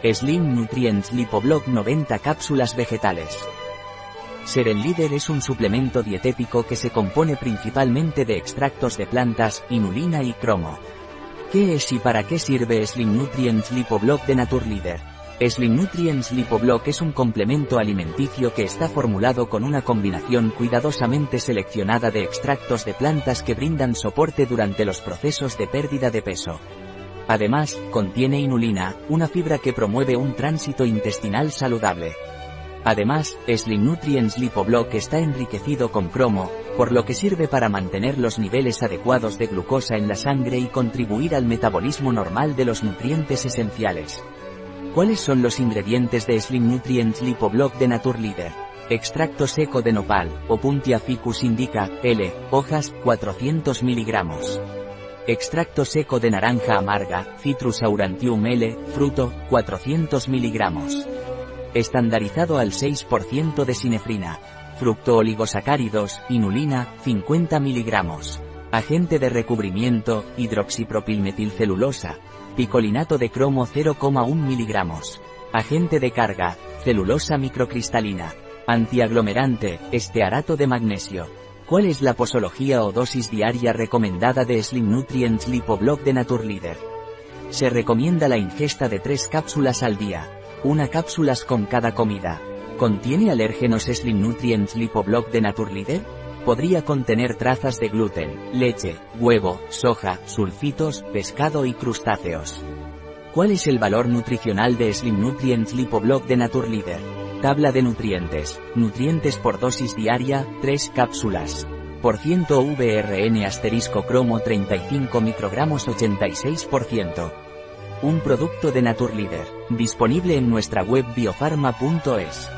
Slim Nutrients Lipoblock 90 cápsulas vegetales. Seren Leader es un suplemento dietético que se compone principalmente de extractos de plantas, inulina y cromo. ¿Qué es y para qué sirve Slim Nutrients Lipoblock de Naturleader? Slim Nutrients Lipoblock es un complemento alimenticio que está formulado con una combinación cuidadosamente seleccionada de extractos de plantas que brindan soporte durante los procesos de pérdida de peso. Además, contiene inulina, una fibra que promueve un tránsito intestinal saludable. Además, Slim Nutrients Lipoblock está enriquecido con cromo, por lo que sirve para mantener los niveles adecuados de glucosa en la sangre y contribuir al metabolismo normal de los nutrientes esenciales. ¿Cuáles son los ingredientes de Slim Nutrients Lipoblock de Naturleader? Extracto seco de nopal, Opuntia ficus indica, L, hojas, 400 miligramos. Extracto seco de naranja amarga, Citrus aurantium L, fruto, 400 miligramos. Estandarizado al 6% de sinefrina. Fructooligosacáridos, inulina, 50 miligramos. Agente de recubrimiento, hidroxipropilmetilcelulosa. Picolinato de cromo 0,1 miligramos. Agente de carga, celulosa microcristalina. Antiaglomerante, estearato de magnesio. ¿Cuál es la posología o dosis diaria recomendada de Slim Nutrients Lipoblock de Naturleader? Se recomienda la ingesta de 3 cápsulas al día. Una cápsulas con cada comida. ¿Contiene alérgenos Slim Nutrients Lipoblock de Naturleader? Podría contener trazas de gluten, leche, huevo, soja, sulfitos, pescado y crustáceos. ¿Cuál es el valor nutricional de Slim Nutrients Lipoblock de Naturleader? Tabla de nutrientes. Nutrientes por dosis diaria, 3 cápsulas. Por ciento VRN asterisco cromo 35 microgramos 86%. Un producto de Naturleader, disponible en nuestra web biofarma.es.